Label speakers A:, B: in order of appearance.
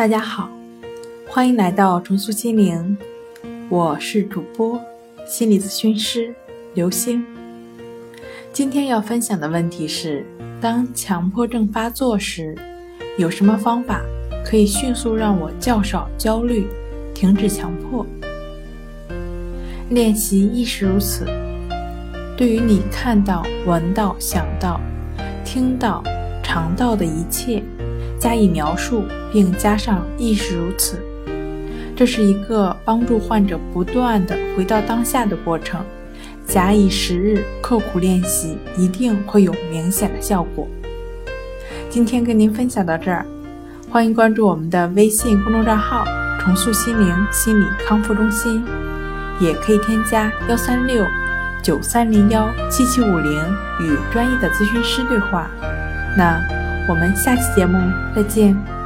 A: 大家好，欢迎来到重塑心灵，我是主播心理咨询师刘星。今天要分享的问题是：当强迫症发作时，有什么方法可以迅速让我较少焦虑，停止强迫？练习亦是如此。对于你看到、闻到、想到、听到、尝到的一切。加以描述，并加上“亦是如此”，这是一个帮助患者不断的回到当下的过程。假以时日，刻苦练习，一定会有明显的效果。今天跟您分享到这儿，欢迎关注我们的微信公众账号“重塑心灵心理康复中心”，也可以添加幺三六九三零幺七七五零与专业的咨询师对话。那。我们下期节目再见。